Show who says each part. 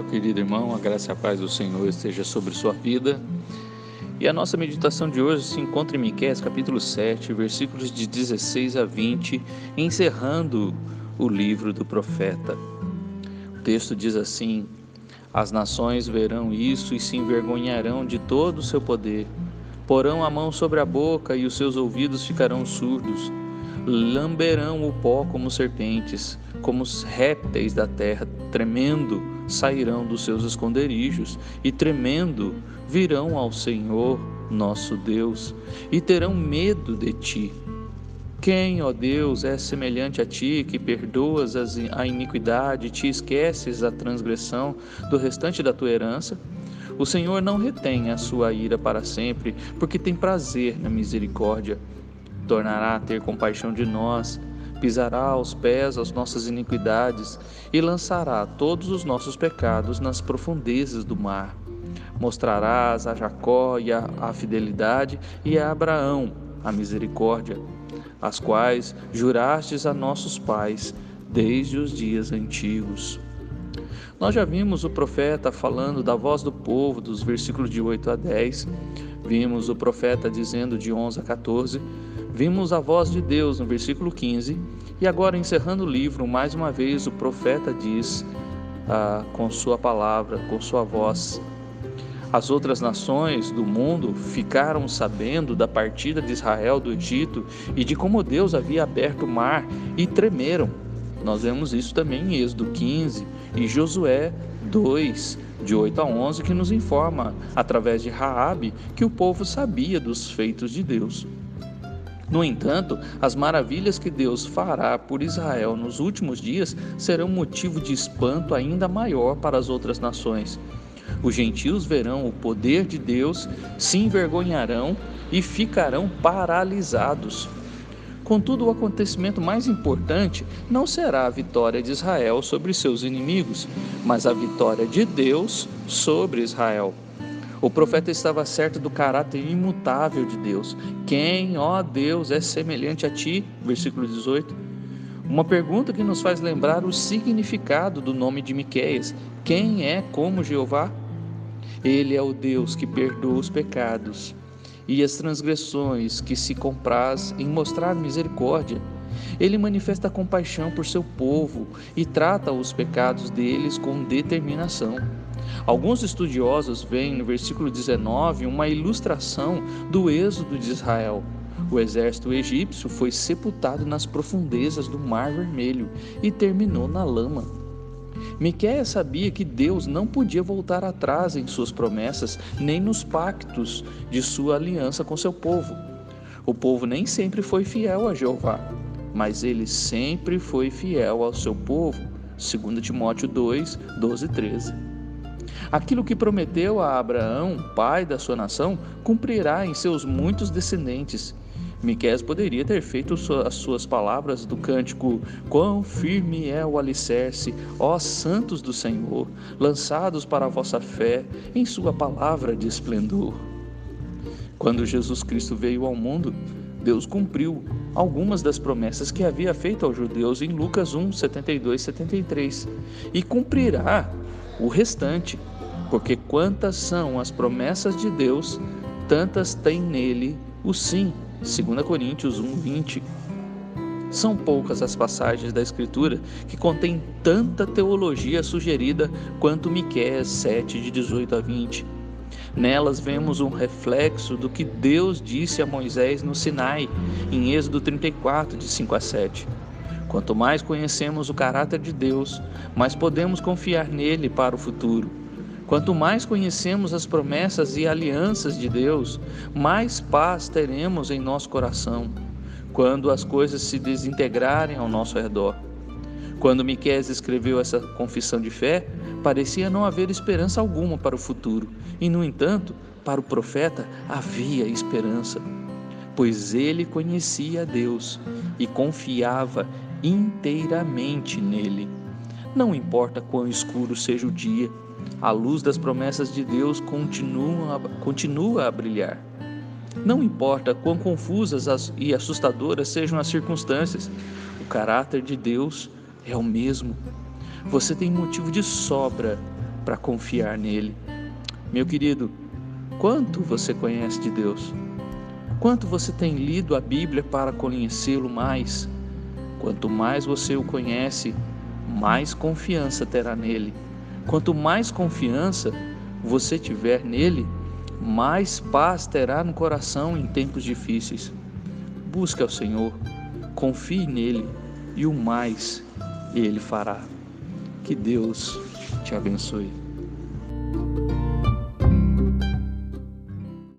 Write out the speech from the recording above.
Speaker 1: meu querido irmão, a graça e a paz do Senhor esteja sobre sua vida. E a nossa meditação de hoje se encontra em Miqueias, capítulo 7, versículos de 16 a 20, encerrando o livro do profeta. O texto diz assim: As nações verão isso e se envergonharão de todo o seu poder. Porão a mão sobre a boca e os seus ouvidos ficarão surdos lamberão o pó como serpentes, como os répteis da terra, tremendo sairão dos seus esconderijos e tremendo virão ao Senhor nosso Deus e terão medo de ti. Quem, ó Deus, é semelhante a ti, que perdoas a iniquidade, te esqueces a transgressão do restante da tua herança? O Senhor não retém a sua ira para sempre, porque tem prazer na misericórdia tornará a ter compaixão de nós, pisará aos pés as nossas iniquidades e lançará todos os nossos pecados nas profundezas do mar. Mostrarás a Jacó e a, a fidelidade e a Abraão a misericórdia, as quais jurastes a nossos pais desde os dias antigos. Nós já vimos o profeta falando da voz do povo, dos versículos de 8 a 10. Vimos o profeta dizendo de 11 a 14 Vimos a voz de Deus no versículo 15, e agora, encerrando o livro, mais uma vez o profeta diz ah, com sua palavra, com sua voz. As outras nações do mundo ficaram sabendo da partida de Israel do Egito e de como Deus havia aberto o mar e tremeram. Nós vemos isso também em Êxodo 15 e Josué 2, de 8 a 11, que nos informa, através de Raabe, que o povo sabia dos feitos de Deus. No entanto, as maravilhas que Deus fará por Israel nos últimos dias serão motivo de espanto ainda maior para as outras nações. Os gentios verão o poder de Deus, se envergonharão e ficarão paralisados. Contudo, o acontecimento mais importante não será a vitória de Israel sobre seus inimigos, mas a vitória de Deus sobre Israel. O profeta estava certo do caráter imutável de Deus. Quem, ó Deus, é semelhante a ti? Versículo 18. Uma pergunta que nos faz lembrar o significado do nome de Miqueias. Quem é como Jeová? Ele é o Deus que perdoa os pecados e as transgressões, que se compraz em mostrar misericórdia. Ele manifesta compaixão por seu povo e trata os pecados deles com determinação. Alguns estudiosos veem no versículo 19 uma ilustração do êxodo de Israel. O exército egípcio foi sepultado nas profundezas do Mar Vermelho e terminou na lama. Miquéia sabia que Deus não podia voltar atrás em suas promessas, nem nos pactos de sua aliança com seu povo. O povo nem sempre foi fiel a Jeová, mas ele sempre foi fiel ao seu povo. 2 Timóteo 2, 12 e 13. Aquilo que prometeu a Abraão, pai da sua nação, cumprirá em seus muitos descendentes. Miqués poderia ter feito as suas palavras do cântico: Quão firme é o alicerce, ó santos do Senhor, lançados para a vossa fé em sua palavra de esplendor. Quando Jesus Cristo veio ao mundo, Deus cumpriu algumas das promessas que havia feito aos judeus em Lucas 1, 72 e 73, e cumprirá o restante porque quantas são as promessas de Deus, tantas tem nele o sim. 2 Coríntios 1, 20. São poucas as passagens da Escritura que contêm tanta teologia sugerida quanto Miqueias 7, de 18 a 20. Nelas vemos um reflexo do que Deus disse a Moisés no Sinai, em Êxodo 34, de 5 a 7. Quanto mais conhecemos o caráter de Deus, mais podemos confiar nele para o futuro. Quanto mais conhecemos as promessas e alianças de Deus, mais paz teremos em nosso coração quando as coisas se desintegrarem ao nosso redor. Quando Miqueias escreveu essa confissão de fé, parecia não haver esperança alguma para o futuro, e no entanto, para o profeta havia esperança, pois ele conhecia Deus e confiava inteiramente nele. Não importa quão escuro seja o dia, a luz das promessas de Deus continua, continua a brilhar. Não importa quão confusas e assustadoras sejam as circunstâncias, o caráter de Deus é o mesmo. Você tem motivo de sobra para confiar nele. Meu querido, quanto você conhece de Deus? Quanto você tem lido a Bíblia para conhecê-lo mais? Quanto mais você o conhece, mais confiança terá nele. Quanto mais confiança você tiver nele, mais paz terá no coração em tempos difíceis. Busque ao Senhor, confie nele e o mais ele fará. Que Deus te abençoe.